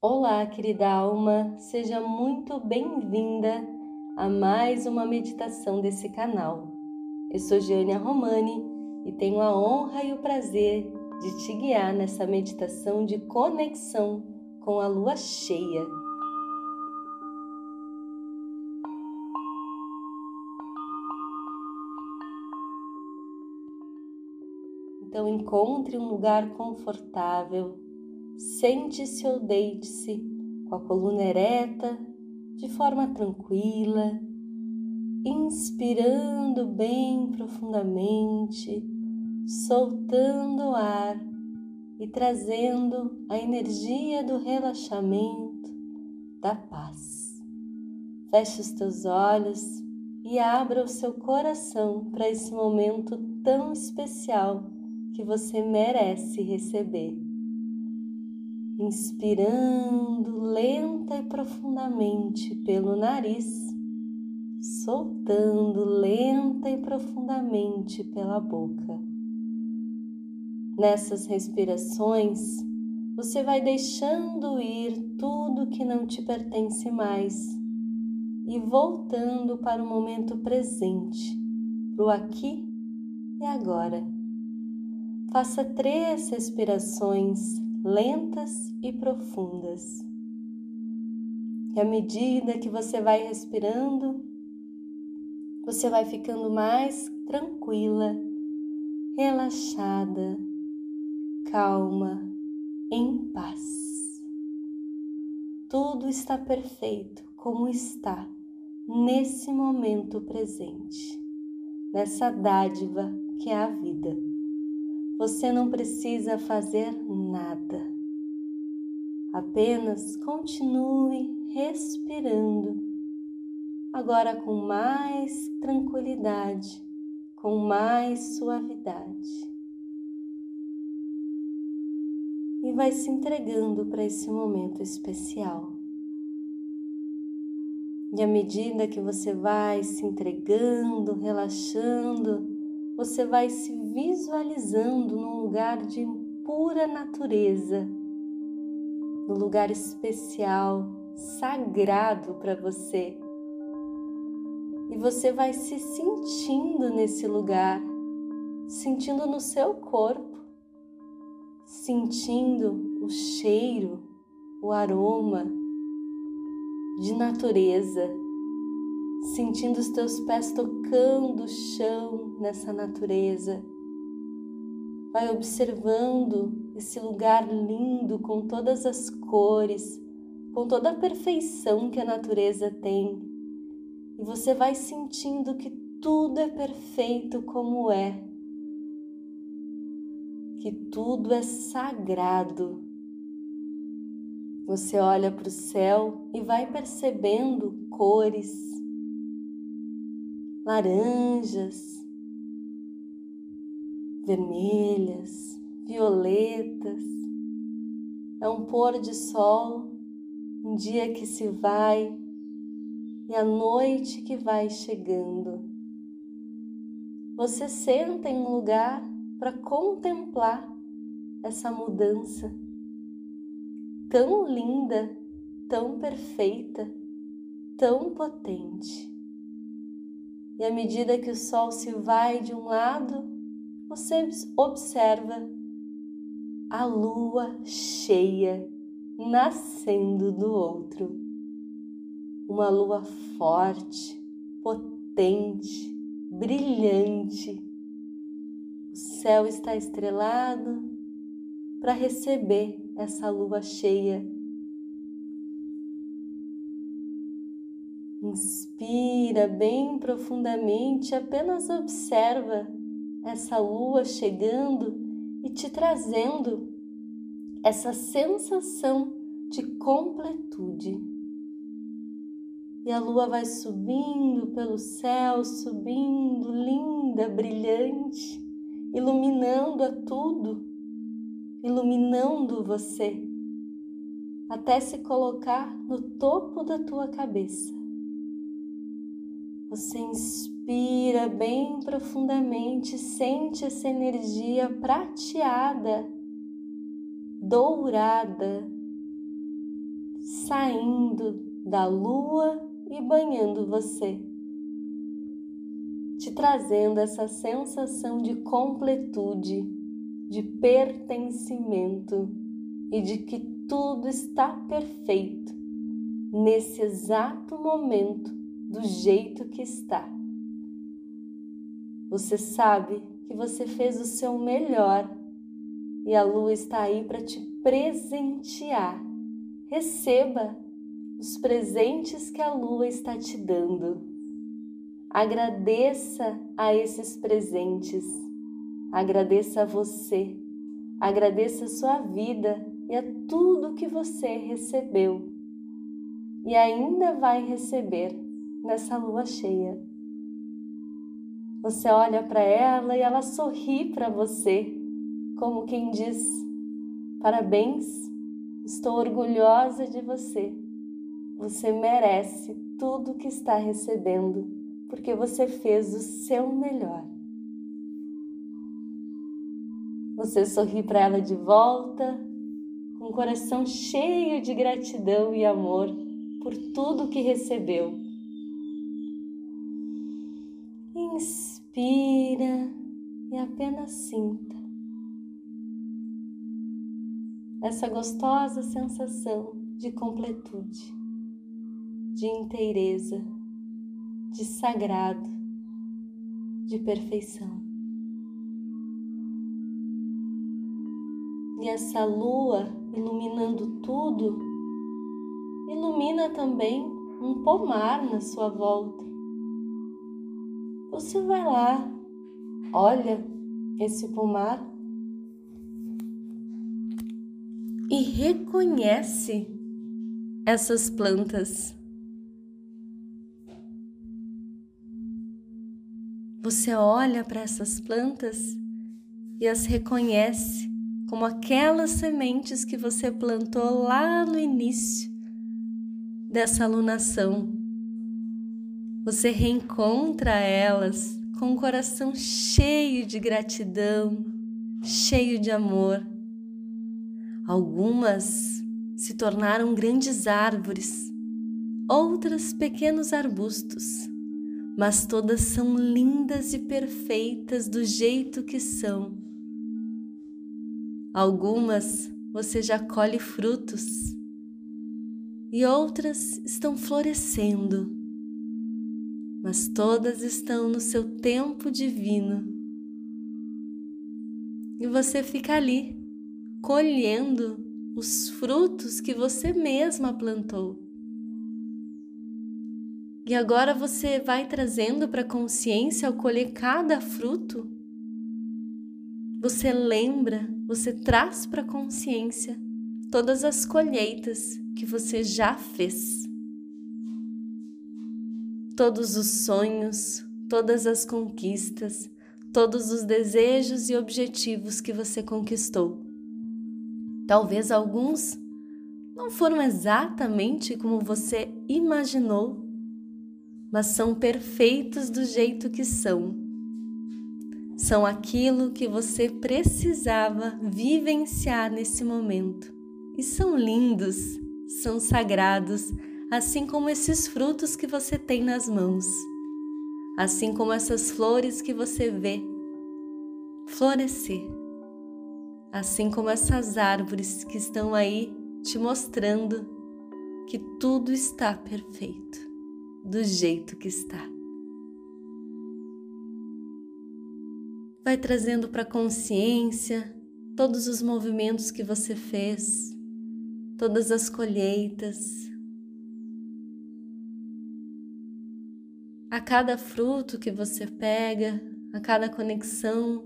Olá, querida alma, seja muito bem-vinda a mais uma meditação desse canal. Eu sou Giania Romani e tenho a honra e o prazer de te guiar nessa meditação de conexão com a lua cheia. Então encontre um lugar confortável Sente-se ou deite-se com a coluna ereta, de forma tranquila, inspirando bem profundamente, soltando o ar e trazendo a energia do relaxamento, da paz. Feche os teus olhos e abra o seu coração para esse momento tão especial que você merece receber inspirando lenta e profundamente pelo nariz, soltando lenta e profundamente pela boca. Nessas respirações, você vai deixando ir tudo que não te pertence mais e voltando para o momento presente, para o aqui e agora. Faça três respirações lentas e profundas. E à medida que você vai respirando, você vai ficando mais tranquila, relaxada, calma, em paz. Tudo está perfeito como está nesse momento presente, nessa dádiva que é a vida. Você não precisa fazer nada. Apenas continue respirando, agora com mais tranquilidade, com mais suavidade. E vai se entregando para esse momento especial. E à medida que você vai se entregando, relaxando, você vai se visualizando num lugar de pura natureza, num lugar especial, sagrado para você. E você vai se sentindo nesse lugar, sentindo no seu corpo, sentindo o cheiro, o aroma de natureza sentindo os teus pés tocando o chão nessa natureza. Vai observando esse lugar lindo com todas as cores, com toda a perfeição que a natureza tem. E você vai sentindo que tudo é perfeito como é, que tudo é sagrado. Você olha para o céu e vai percebendo cores, laranjas, vermelhas, violetas. É um pôr de sol, um dia que se vai e a noite que vai chegando. Você senta em um lugar para contemplar essa mudança tão linda, tão perfeita, tão potente. E à medida que o sol se vai de um lado, você observa a lua cheia nascendo do outro. Uma lua forte, potente, brilhante. O céu está estrelado para receber essa lua cheia Inspira bem profundamente, apenas observa essa lua chegando e te trazendo essa sensação de completude. E a lua vai subindo pelo céu, subindo, linda, brilhante, iluminando a tudo, iluminando você, até se colocar no topo da tua cabeça. Você inspira bem profundamente, sente essa energia prateada, dourada, saindo da lua e banhando você, te trazendo essa sensação de completude, de pertencimento e de que tudo está perfeito nesse exato momento, do jeito que está. Você sabe que você fez o seu melhor e a lua está aí para te presentear. Receba os presentes que a lua está te dando. Agradeça a esses presentes. Agradeça a você. Agradeça a sua vida e a tudo que você recebeu e ainda vai receber nessa lua cheia. Você olha para ela e ela sorri para você, como quem diz: Parabéns, estou orgulhosa de você. Você merece tudo que está recebendo, porque você fez o seu melhor. Você sorri para ela de volta, com o coração cheio de gratidão e amor por tudo que recebeu. Inspira e apenas sinta essa gostosa sensação de completude, de inteireza, de sagrado, de perfeição. E essa lua iluminando tudo, ilumina também um pomar na sua volta você vai lá, olha esse pomar e reconhece essas plantas. Você olha para essas plantas e as reconhece como aquelas sementes que você plantou lá no início dessa alunação você reencontra elas com o coração cheio de gratidão, cheio de amor. Algumas se tornaram grandes árvores, outras pequenos arbustos, mas todas são lindas e perfeitas do jeito que são. Algumas você já colhe frutos e outras estão florescendo mas todas estão no seu tempo divino. E você fica ali, colhendo os frutos que você mesma plantou. E agora você vai trazendo para a consciência ao colher cada fruto. Você lembra, você traz para a consciência todas as colheitas que você já fez todos os sonhos, todas as conquistas, todos os desejos e objetivos que você conquistou. Talvez alguns não foram exatamente como você imaginou, mas são perfeitos do jeito que são. São aquilo que você precisava vivenciar nesse momento. E são lindos, são sagrados, assim como esses frutos que você tem nas mãos, assim como essas flores que você vê florescer, assim como essas árvores que estão aí te mostrando que tudo está perfeito, do jeito que está. Vai trazendo para a consciência todos os movimentos que você fez, todas as colheitas, a cada fruto que você pega, a cada conexão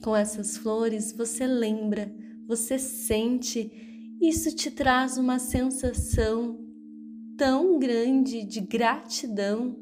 com essas flores, você lembra, você sente, isso te traz uma sensação tão grande de gratidão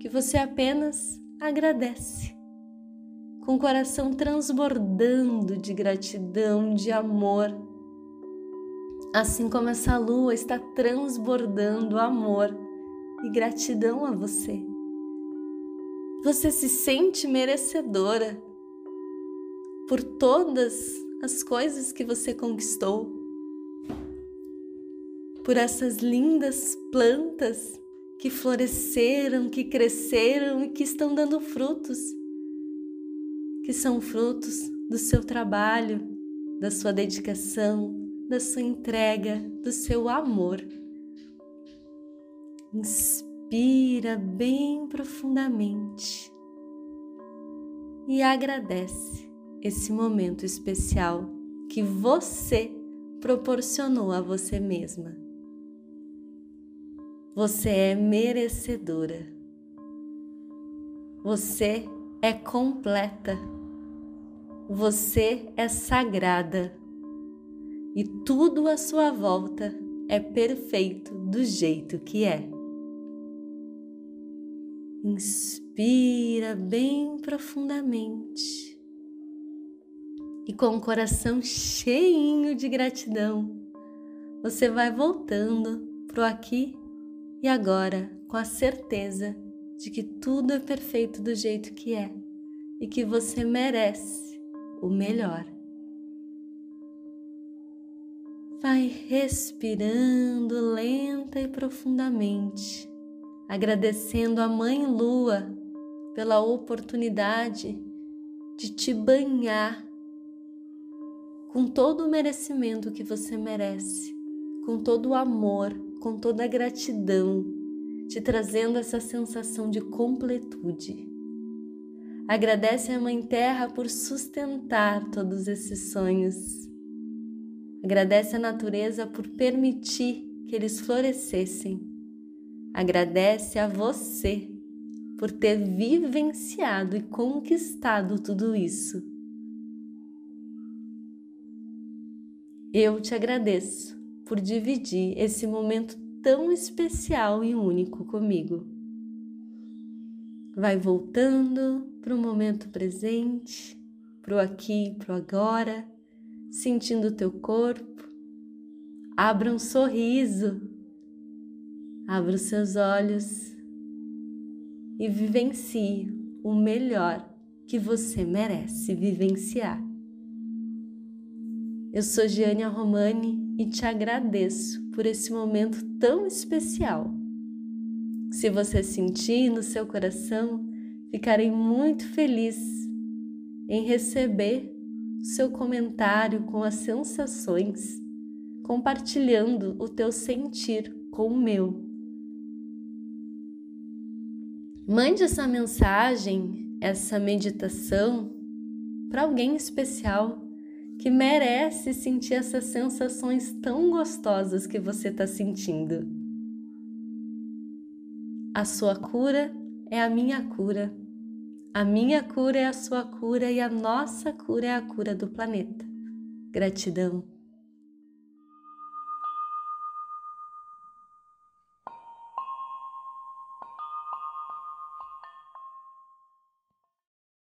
que você apenas agradece, com o coração transbordando de gratidão, de amor. Assim como essa lua está transbordando amor e gratidão a você. Você se sente merecedora por todas as coisas que você conquistou. por essas lindas plantas que floresceram, que cresceram e que estão dando frutos, que são frutos do seu trabalho, da sua dedicação, da sua entrega, do seu amor. Inspira bem profundamente e agradece esse momento especial que você proporcionou a você mesma. Você é merecedora. Você é completa. Você é sagrada. E tudo à sua volta é perfeito do jeito que é. Inspira bem profundamente e com o coração cheinho de gratidão, você vai voltando pro aqui e agora com a certeza de que tudo é perfeito do jeito que é e que você merece o melhor. Vai respirando lenta e profundamente, agradecendo a Mãe Lua pela oportunidade de te banhar com todo o merecimento que você merece, com todo o amor, com toda a gratidão, te trazendo essa sensação de completude. Agradece a Mãe Terra por sustentar todos esses sonhos. Agradece a natureza por permitir que eles florescessem. Agradece a você por ter vivenciado e conquistado tudo isso Eu te agradeço por dividir esse momento tão especial e único comigo. Vai voltando para o momento presente, para o aqui, para o agora, sentindo o teu corpo. Abra um sorriso, abra os seus olhos e vivencie o melhor que você merece vivenciar. Eu sou Giania Romani e te agradeço por esse momento tão especial. Se você sentir no seu coração, ficarei muito feliz em receber seu comentário com as sensações, compartilhando o teu sentir com o meu. Mande essa mensagem, essa meditação para alguém especial que merece sentir essas sensações tão gostosas que você está sentindo. A sua cura é a minha cura. A minha cura é a sua cura e a nossa cura é a cura do planeta. Gratidão.